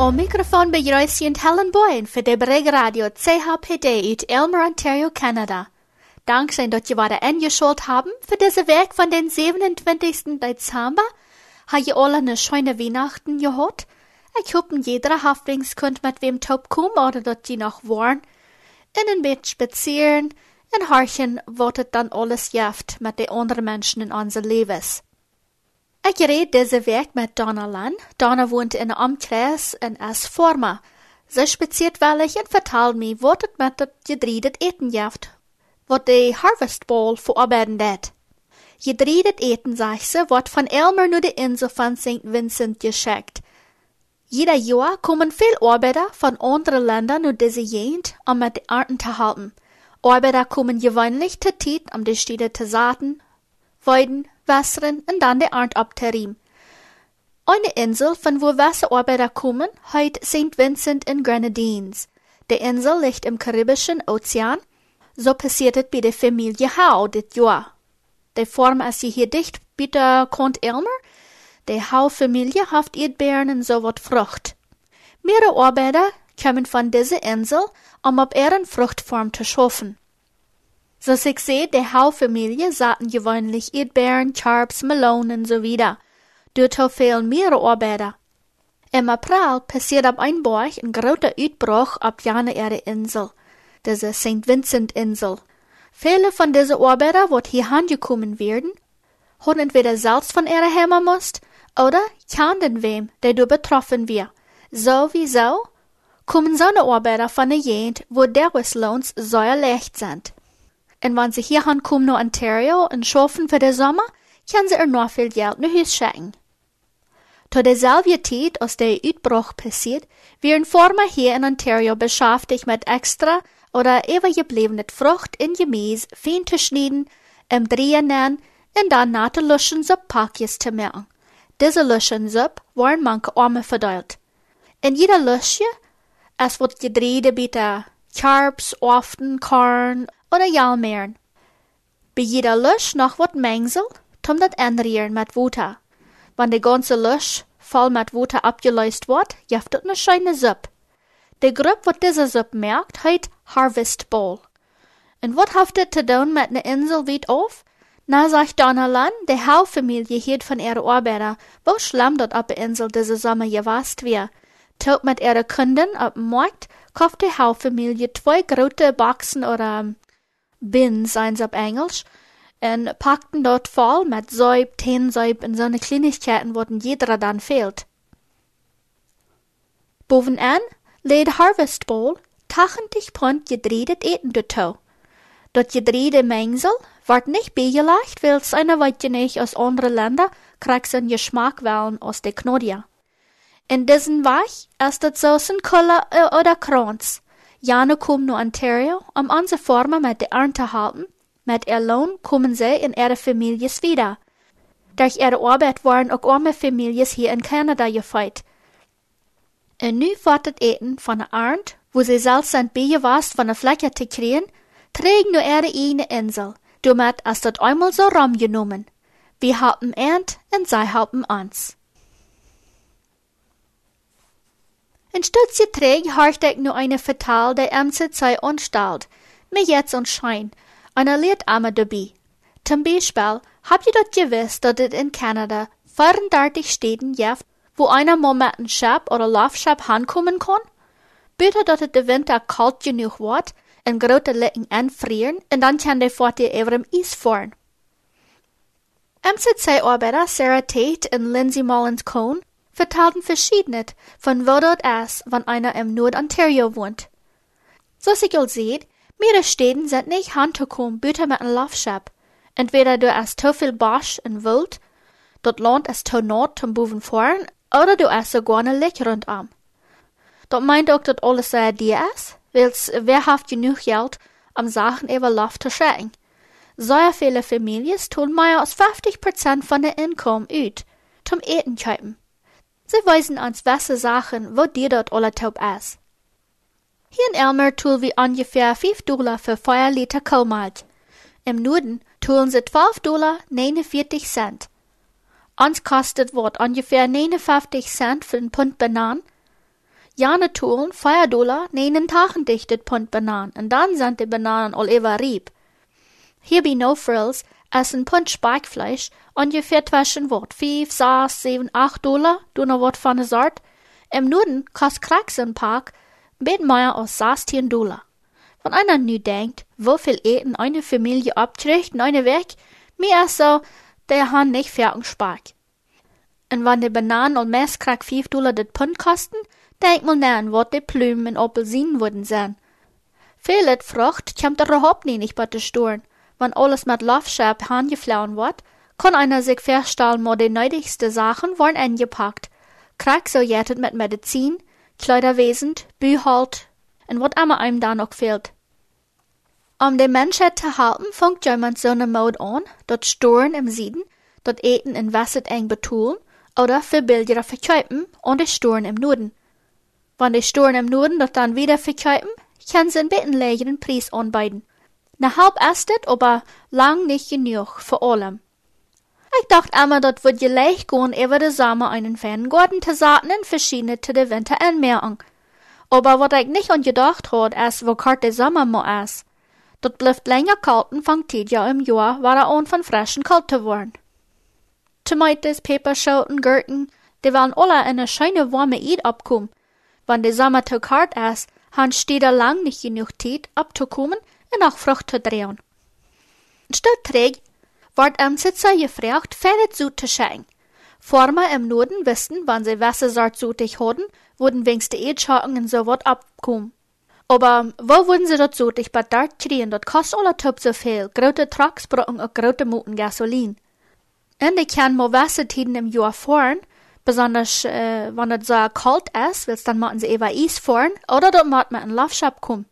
O microfoon begrüßt Helen Boyen für de Breg Radio CHPD uit Elmer, Ontario, Canada. Dankeschön, dass ihr wieder eingeschult haben für diese Werk von den 27. Dezember. Hat ihr alle eine schöne Weihnachten gehört? Ich hoffe, jeder Haftlingskund mit wem taub kommen oder dass die noch waren. In ein Bett spazieren, in Harchen, was dann alles jaft mit den anderen Menschen in unser Lebens. Ich rede diese Werk mit Donna Lan. Donna wohnt in einem Umkreis in Asforma. Sie spaziert wellig und vertelt mir, was het mit dat gedriedet Eten jaft, wat de Harvest Bowl verarbeiten dat. Gedriedet Eten, sagt sie, wird von Elmer nur die Insel von St. Vincent geschickt. Jeder Jahr kommen viel Arbeiter von anderen Ländern nur diese Gegend, um mit den Arten zu halten. Arbeiter kommen gewöhnlich zu Tiet, um die Städte zu saaten, weiden, und dann die Ernte abzuriemen. Eine Insel, von wo Wasserarbeiter kommen, heißt St. Vincent in Grenadines. Die Insel liegt im Karibischen Ozean. So passiert es bei der Familie Howe dit Jahr. Die Form, als sie hier dicht bitte kommt Elmer, die Howe-Familie haft Erdbeeren und so wat Frucht. Mehrere Arbeiter kommen von dieser Insel, um auf ihren Fruchtform zu schaffen. So ich sehe, die Howe-Familie saaten gewöhnlich Erdbeeren, Charps, Melonen so wieder. Dort fehlen mehrere Arbeiter. Im April passiert ab ein Borg ein großer Uitbruch ab jene ihre Insel, diese St. Vincent-Insel. Viele von diesen Arbeiter, die hier angekommen werden, haben entweder selbst von ihrer Heimat musst, oder kannten wem, der du betroffen wir. So wie so, kommen so eine Arbeiter von der Gegend, wo der Lohns sehr leicht sind. Und wenn sie hier ankommen nach Ontario und schaffen für den Sommer, können sie er noch viel Geld nach Hause schicken. Zu derselben Zeit, als der Uitbruch passiert, werden Former hier in Ontario beschäftigt mit extra oder übergebliebene Frucht in Gemüse fein zu schneiden, im Drehen nehmen und dann nach der Luschensuppe Pakjes zu machen. Diese Luschensuppe waren manche Arme verteilt. In jeder Lusche, es wird gedreht bitte Karps, Often, Korn oder Jalmeeren. Bei jeder Lusch noch wat Mengsel, tum dat anrieren mit Water. Wenn die ganze Lusch voll mit Water abgelöst wird, jeft het ne scheine Suppe. Die Gruppe, wat diese Suppe merkt, heit Harvest Bowl. Und wat haft het te doen mit ne Insel weit auf? Na, sagt Donnerland, die Haufamilie von ihrer Arbeiter, wo schlimm dort auf der Insel diese Sommer gewast wir. Tot mit ihrer Kunden auf dem Markt, kauft die Haufamilie zwei große Boxen oder Bins, seins auf Englisch, und packten dort voll mit Säub, Teensäub und so ne Kleinigkeiten, wo jeder dann fehlt. Bovenan lädt Harvest Bowl tachentig Pfund gedredet Eten dazu. Dort gedrehte Mengsel wird nicht beigelegt, weil's einer Weitje nicht aus anderen Ländern kriegt einen Geschmack wählen aus der Knodia. In diesen Weich ist das Soßen Koller oder Kranz. Jane kommen nur Ontario, um unsere Formen mit der Ernte halten. Mit ihr Lohn kommen sie in ihre Families wieder. Durch ihre Arbeit waren auch arme Families hier in Kanada gefeit. Und nu wartet Eten von der Ernte, wo sie selbst sind begewarst von der Fläche zu kriegen, trägen nur ihre eigene Insel. Damit ist das einmal so Raum genommen. Wir halten Ernte und sie halten uns. In Stutze träg horcht ich nur eine Vertal der Ämter sei anstalt, mir jetzt und schein, lehrt aber dabei. Zum Beispiel, habt ihr dort gewiss, dass es in Kanada 34 Städten gibt, wo einer mit einem Schab oder Laufschab ankommen kann? Bitte, dass es der Winter kalt genug wird, in große Lecken anfrieren, und dann kann der Fahrt über dem Eis fahren. MCC-Arbeiter Sarah Tate und Lindsay Mullins Cohn vertalten verschiedenet von wo dort ist, wenn einer im Nord-Ontario wohnt. So sich ihr seht, mehrere Städten sind nicht handzukommen, bitte mit einem Laufschab. Entweder du hast zu viel Bosch und Wild, dort lohnt es zu Nord zum Buven fahren, oder du hast sogar eine Licht rundum. Dort meint auch, dass alles eine Idee ist, weil's wer hat genug Geld, um Sachen über Lauf zu schicken. Sehr viele Familien tun mehr als 50% von der Einkommen ut, zum Eten kaufen. Sie weisen uns welche Sachen, wo dir dort alle taub ist. Hier in Elmer tun wir ungefähr 5 Dollar für 4 Liter Kohlmalt. Im Norden tun sie 12 Dollar 49 Cent. Uns kostet Wort ungefähr 59 Cent für ein Pfund Bananen. Jane toelen, vier dollar, negen tagen dichtet punt banan, en dan zijn de bananen al even riep. Hier bij no frills, een punt spijkfleisch, ungefähr zwischen wat, vijf, zes, zeven, acht dollar, doe nog wat van de soort. Im Norden kost kraks een pak, bet meer als 16 dollar. Wenn einer nu denkt, wieviel Eten eine Familie abträgt in eine Weg, mir ist so, der han nicht fertig Spark. Und wenn die Bananen und Messkrak 5 Dollar das Pfund kosten, denk mal nach, wat die Plümen und Apelsinen würden sein. Viele Frucht kommt er überhaupt nicht bei den Storen. Wenn alles mit Laufschab handgeflauen wird, kann einer sich feststellen, wo die nötigsten Sachen wollen eingepackt. Krak so jettet mit Medizin, Kleiderwesen, Bühalt und wat immer einem da noch fehlt. Um die Menschheit zu halten, fängt jemand so eine Mode an, dort Storen im Süden, dort Eten in Wasser eng betulen oder für billiger verkaufen und die Storen im Norden. Wenn die Storen im Norden dort dann wieder verkaufen, können sie einen bisschen lägeren Preis anbieten. Na halb ist es, aber lang nicht genug für allem. Ich dachte immer, dort wird leicht gehen, über den Sommer einen Ferngarten zu saaten und verschiedene zu der Winter anmerken. Aber was ich nicht angedacht hat, ist, wo kalt der Sommer mal ist. Dort bleibt länger kalt und fängt ja im Jahr, war er an von frischen kalt zu werden. Peperschoten, Gurken, die wollen alle in eine schöne warme Eid abkommen. Wenn der Sommer zu kalt ist, han steht er lang nicht genug Zeit abzukommen und auch Frucht zu drehen. Statt träg, ward am Sitzer gefragt, fertig zu zu schein. Former im Norden wussten, wann sie Wassersart sutig hatten, wurden wenigstens die Edschaken und so wat abkommen. Aber wo wurden sie dort sutig bei dort kriegen, dort kostet alle Top so viel, grote Trucks brauchen auch grote Muten Gasolin. Und die kann mal Wassertiden im Jahr fahren, besonders äh, wenn es so kalt ist, willst dann machen sie eben Eis fahren, oder dort macht man einen Laufschab kommen.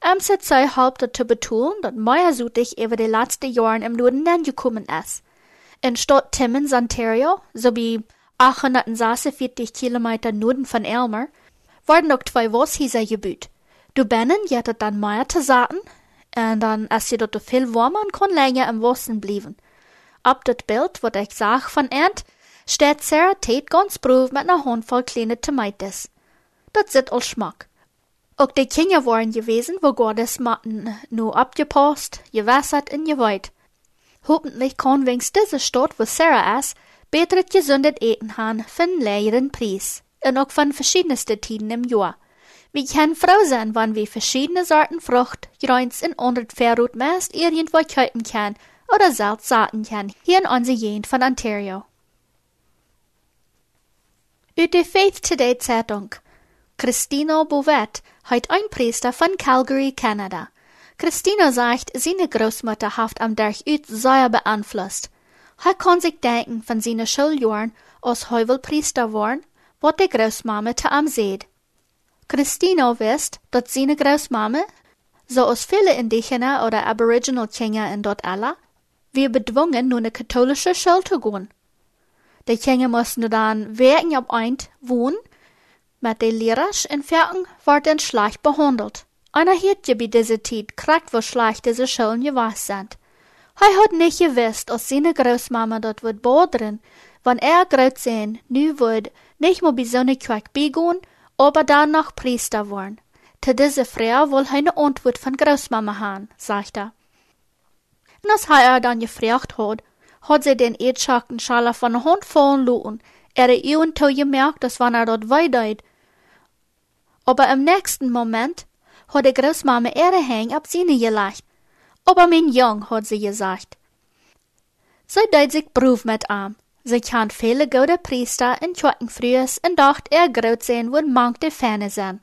Um se zwei halb dazu betonen, dass mehr sutig über die letzten Jahre im Norden gekommen ist. In Stadt Timmins, Ontario, sowie 846 Kilometer Norden von Elmer, wurden noch zwei Washäuser gebaut. Du binnen jettet dann mehr zu sagen, und dann ist sie dort viel warmer und kann länger im Wasser bleiben. Ab das Bild, was ich sag von Erd, steht Sarah Tate ganz brav mit einer Handvoll kleine Tomatoes. Das sieht all Schmack. Auch die Kinder waren gewesen, wo Gottes Matten nur abgepasst, gewässert und geweiht. Hoffentlich kann wenigstens diese Stadt, wo Sarah ist, beter gesundet eten haben für lägeren Preis. Und auch von verschiedensten Tiden im Jahr. Wir können froh sein, wenn wir verschiedene Sorten Frucht, Greins und andere Verrut meist irgendwo kaufen können oder selbst saaten können, hier in unserer Gegend von Ontario. Uit de Faith Today Zeitung. Christina Bouvet heute ein Priester von Calgary, Kanada. Christina sagt, seine Großmutter haft am Dach ut sehr beeinflusst. Er kann sich denken von seinen Schuljahren, als Heuvel Priester waren, was die Großmama zu am seht. Christina wisst, dass seine Großmama, so als viele Indigene oder Aboriginal Kinder in dort alla, wir bedwungen, nur eine katholische Schule zu gehen. Die Kinder mussten dann wegen ab eint wohnen, den Lehrers in Ferken wurden schlecht behandelt. Einer hielt ja bei dieser Zeit kriegt, wo schlecht diese Schulen gewesen sind. Er hat nicht gewusst, als seine Großmama dort wird bodern, wenn er groß sein, nu wird nicht mehr bei so einer Quack begehen, aber dann noch Priester worden. Zu dieser Frau will eine Antwort von Großmama haben, sagt er. Und als er dann gefragt hat, hat sie den Edschachten Schaller von der Hand fallen lassen. Er ihm gemerkt, dass wenn er dort weideit. Aber im nächsten Moment hat die Großmama ihre Hänge ab seine gelegt. Aber mein Jung, hat sie gesagt. Sie deit sich Beruf mit ihm. Sie kann viele gute Priester in Schwacken frühes und dacht, er groß sein wird manche Ferne sein.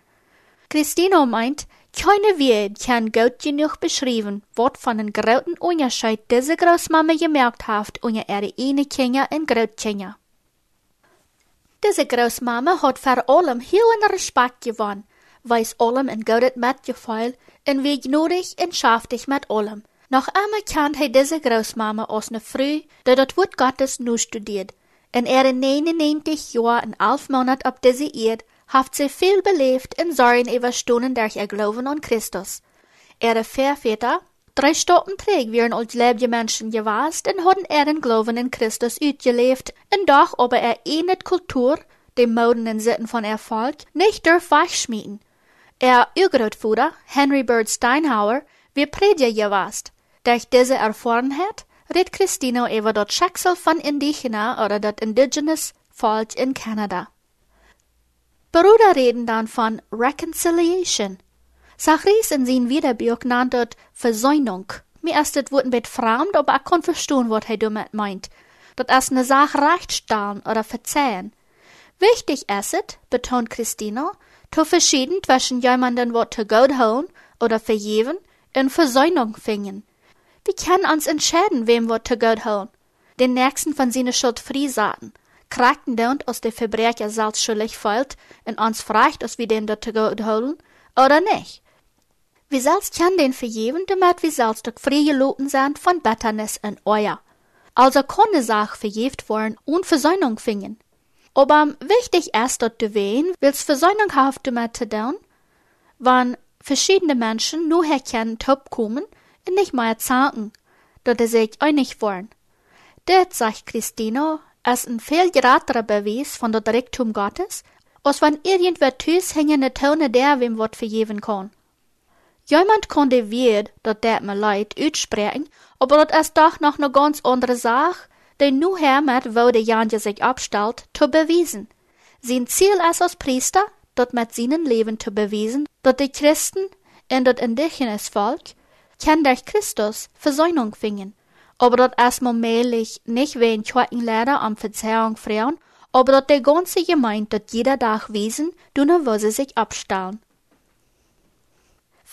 Christina meint, keine Welt kann gut genug beschreiben, was von den großen Unterschied diese Großmama gemerkt hat unter ihre eine Kinder und Großkinder. Diese Großmama hat vor allem heel Respekt gewonnen, weiß allem in goudet metgefühl en wie gnädig en schaftig mit allem. Noch einmal kennt hij diese Großmama aus ne Früh, die das Wort Gottes nu studiert. In ihre 99 Jahr en 11 Monat op diese Erd haft sie viel belebt in Sorgen überstunden durch ihr Glauben an Christus. Ihre Väter, drei Stunden träg wären als lebende Menschen gewast und hatten ihren Glauben in Christus utgelebt, und doch aber er eine Kultur, dem Moden en Sitten von Erfolg, nicht durch weichschmieden. Er Urgroßvater, Henry Bird Steinhauer, wie Prediger gewast. Durch diese Erfahrenheit redet Christino über das Schicksal von Indigena oder das Indigenous Volk in Kanada. Bruder reden dann von Reconciliation. Sachries in sein Wiederbuch nannt dort Versöhnung. Mir Wort ein bisschen fremd, aber ich kann verstehen, was er damit meint. Das ist eine Sache rechtstellen oder verzeihen. Wichtig ist es, betont Christina, zu verschieden zwischen jemanden, was zu Gott holen oder vergeben, in Versöhnung fingen. Wir können uns entscheiden, wem wir zu Gott holen. Den nächsten von seiner Schuld friesaten krachten und aus der Verbrecher selbst schuldig fällt und uns fragt, ob wir den dort holen oder nicht. Wir selbst können den vergeben, damit wir selbst doch freie Loten sind von Bitternis und Euer. Also kann eine Sache vergift worden und Versöhnung finden. Aber wichtig ist, dass du wen, willst Versöhnung haben damit zu tun, wenn verschiedene Menschen nur herkennen, top kommen und nicht mehr zanken, dass sie sich einig wollen. Das sagt Christina, als ein viel geraderer Beweis von der Direktum Gottes, als wenn irgendwer tüs hängende Töne der wem Wort vergeben kann. Jemand konnte wird, dat dat me leid, uitspreken, aber dat is doch noch ne ganz andere Sache, die nu hermet wo de Janje sich abstellt, zu beweisen. Sein Ziel ist als Priester, dat mit seinen Leben zu beweisen, dat die Christen in dat indigenes Volk, kann durch Christus Versöhnung finden aber dat erstmal mählich nicht wen zweiten Lehrer am Verzeihung frauen, aber dat der ganze Gemeinde dat jeder Tag wiesen, dunne wo sie sich abstellen.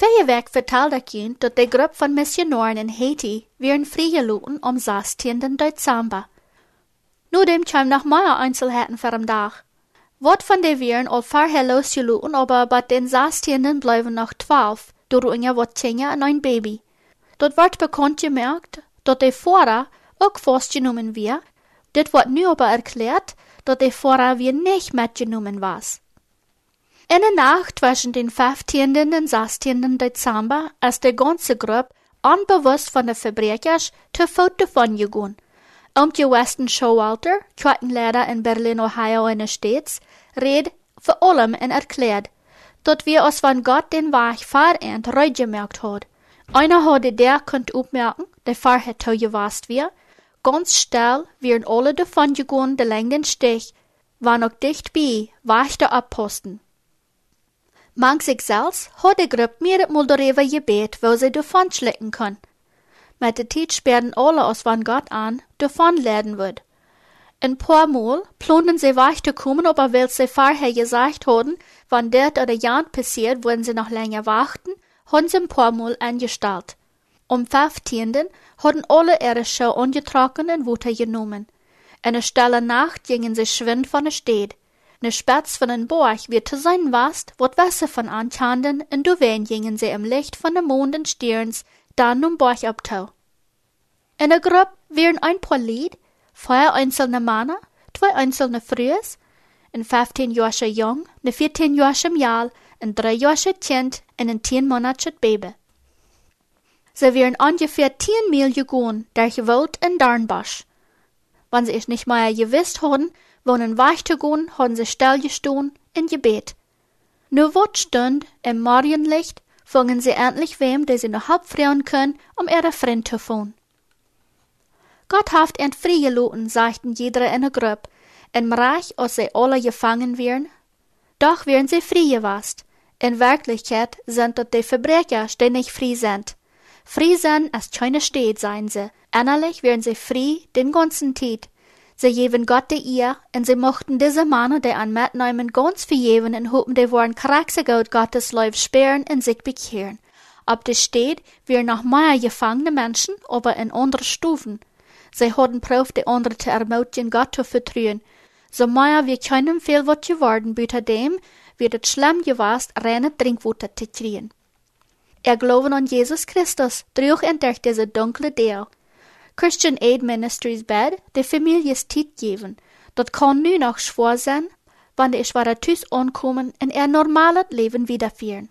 Er kind dat der Gruppe von Missionaren in Haiti wären freigeloten am 16. Dezember. Nur dem kam noch mehr Einzelheiten für am Tag. Wat von der wären all vorher losgeloten, aber bei den 16. bleiben noch 12, durch ein wat Kinder und ein Baby. Dort wird bekannt gemerkt, dat de fora ook vastgenomen weer. Dit wordt nu aber erklärt, dat de fora weer nicht mitgenommen was. In der Nacht zwischen den 15. und 16. Dezember ist die ganze Gruppe unbewusst von den Verbrechern zu Fuß davon gegangen. Um die Weston Showalter, Krankenlehrer in Berlin, Ohio, in den States, red vor allem und erklärt, dass wir uns von Gott den Weg verend gemerkt hat. Einer hatte der könnt opmerken, der vorher toegewast wir, ganz still wären alle davon gegangen, der längden Stich, war noch dicht bei, wachte abposten. Mang sich hat die Gruppe mehrere darüber gebet, wo sie davon schlecken können. Mit der Zeit sperren alle aus von Gott an, davon lernen wird. Ein paar Mal planen sie weiterkommen, aber weil sie vorher gesagt haben, wann das oder Jan passiert, würden sie noch länger warten haben sie ein paar Mal angestellt. Am 15. hatten alle ihre Schau angetragen und Wutter genommen. Eine stille Nacht gingen sie schwind von der Stadt. Ne Spatz von den Borch wird zu sein wast, wat Wasser von ankanden, und du wen gingen sie im Licht von dem Mond und Stirns, dann um Borch abtau. In der Gruppe wären ein paar Lied, vier einzelne Männer, zwei einzelne Frühes, ein 15 Jahre jung, ne 14 Jahre Jahr, ein drei Jahre Kind und ein tien Monate Baby. Sie wären ungefähr zehn Mil gegangen durch Wald in Darnbusch. Wenn sie es nicht mehr gewusst haben, wohin weich zu gehen, haben sie stillgestanden in Gebet. Nur wat stund im Morgenlicht, fingen sie endlich wem, der sie noch halb freuen können, um ihre Freund zu finden. Gott haft ent freigeloten, sagten jeder in der Gruppe, im Reich, als sie alle gefangen wären. Doch wären sie frei gewast. In Wirklichkeit sind dort die Verbrecher, die nicht frei sind. Frei sind als keine Stadt seien sie. Innerlich wären sie frei den ganzen Tag. Sie geben Gott ihr, und sie mochten diese Männer, die an mitnehmen, ganz vergeben und hoffen, die wollen kraxe Gott Gottes Leib sperren und sich bekehren. Ob die Stadt wir noch mehr gefangene Menschen, aber in andere Stufen. Sie hatten Prof, die andere zu ermutigen, Gott zu vertrauen. So mehr wir können viel was geworden, bitte dem, wird es schlimm gewast, reine Trinkwasser zu kriegen. Er glauben an Jesus Christus durch entdeckt diese dunkle Deel. Christian Aid Ministries bed de Families Tiet geben. Dat kann nu noch schwer sein, wann die schwere Tüs ankommen und er normales Leben wiederführen.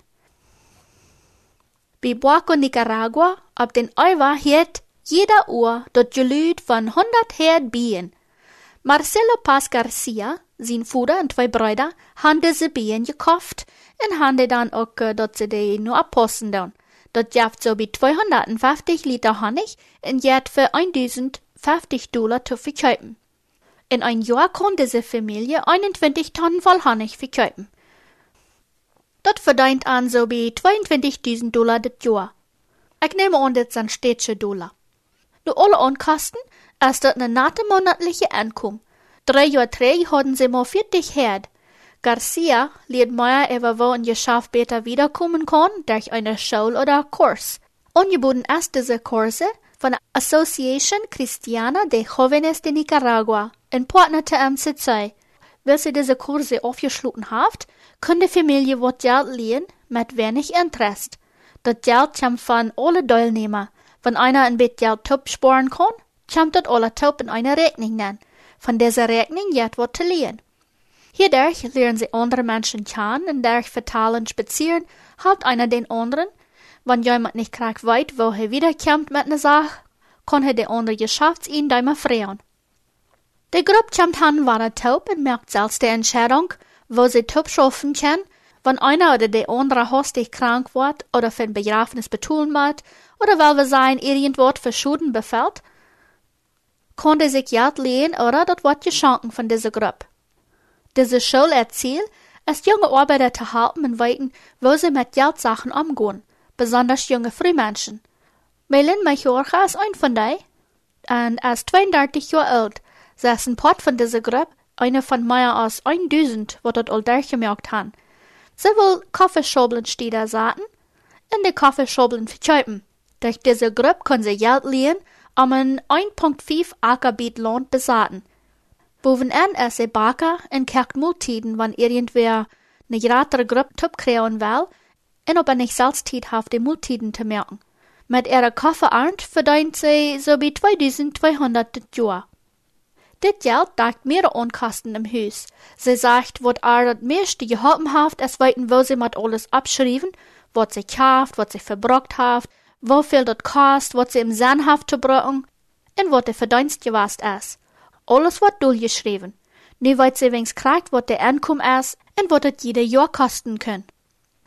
Bei Buaco, Nicaragua, ab den Euwa hielt jeder Uhr dort Gelüt von 100 Herd Bien. Marcelo Paz Garcia zijn Vater en twee Brüder, haben diese Bienen gekauft und haben dann auch, äh, dat sie die nur abposten dann. Dat jaft so wie 250 Liter Honig und jet für 1050 Dollar zu verkaufen. In ein Jahr kon diese Familie 21 Tonnen voll Honig verkaufen. Dat verdient an so wie 22.000 Dollar das Jahr. Ich nehme an, das sind städtische Dollar. Nu alle Onkosten ist das eine nette monatliche Einkommen. Drei Jahre drei hatten sie mal 40 Herd. Garcia mehr über wo ein Geschäft besser wiederkommen kann durch eine Schule oder Kurs. Angeboten ist diese Kurse von der Association Cristiana de Jóvenes de Nicaragua in Partner MCC. Wenn sie diese Kurse aufgeschlossen habt, kann die Familie wat Geld lehen mit wenig Interest. Das Geld kommt von alle Teilnehmer. Wenn einer ein bisschen Geld sparen kann, kommt das alle top in eine Rechnung nennen. Von dieser Rechnung jetzt wat zu lehen. Hierdurch lernen sie andere Menschen kennen und durch Vertalen spazieren, halt einer den anderen. Wenn jemand nicht gerade weit, wo er wiederkommt mit einer Sache, kann er der andere geschafft ihn dreimal freuen. Die Gruppe kommt an, war er taub und merkt selbst die Entscheidung, wo sie taub schaffen kann, wenn einer oder der andere hastig krank wird oder für ein Begrafenis betulen wird oder weil wir sein irgendwas für Schulden befällt, kann er sich Geld lehen oder das wird geschenkt von dieser Gruppe. Diese Schule erzählt, es junge Arbeiter zu halten und weiten, wo sie mit Geldsachen umgehen, besonders junge Frühmenschen. Melin Machorcha ist ein von denen, und ist 32 Jahre alt, sie ist ein Part von dieser Gruppe, eine von mehr als 1000, wo dort all durchgemerkt haben. Sie will Kaffeeschobeln stehen saten, in die Kaffeeschobeln verkaufen. Durch diese Gruppe kann sie Geld lehen, um ein 1,5 Ackergebiet Land besaten. Bovenaan is er baker en kijkt multiden wanneer irgendwer eine grotere Gruppe top kriegen will, en ob er nicht selbst die multiden zu merken. Mit ihrer Kaffeearnt verdient sie so wie 2200 das Jahr. Dit Geld deckt mehrere Unkosten im Haus. Sie sagt, wat er das meiste geholfen hat, es weiten, wo sie mit alles abschrieben, was sie kauft, was sie verbrockt hat, wo viel das kostet, was sie im Sinn hat zu brauchen, und was der Verdienst gewast ist. Alles wird durchgeschrieben. Nu weet sie wenigstens krijgt wat der Einkommen ist und wat het jeder Jahr kosten kann.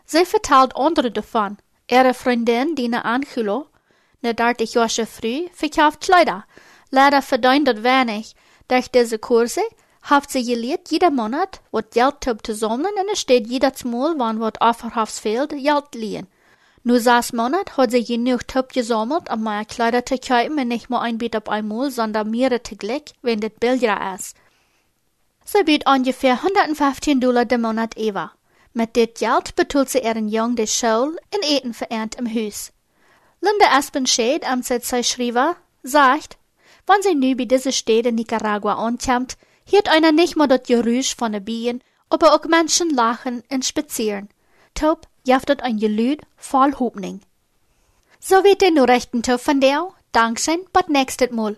Sie vertelt andere davon. Ihre Freundin, Dina Angulo, ne 30 Jahre früh, verkauft Kleider. Leider verdient das wenig. Durch diese Kurse hat sie gelernt, jeder Monat wat Geld zu sammeln und es steht jedes Mal, wann wat Offerhafs fehlt, Geld liehen. Nur sechs Monat hat sie genug Top gesammelt, um meine Kleider kaufen und nicht nur ein Bit auf einmal, sondern mehrere täglich, wenn das billiger ist. Sie bietet ungefähr 115 Dollar im Monat Eva. Mit dem Geld betult sie ihren Jungen die Schule und Eten verehrt im Haus. Linda Aspenshade am CC Schriver sagt, wenn sie nu bei dieser Städte Nicaragua ankommt, hört einer nicht mehr das Geräusch von den Bienen, aber auch Menschen lachen und spazieren. Top jaftet ein Gelüt voll Hoffnung. So wird der Nachrichten von der. Dankeschön, bis nächstes Mal.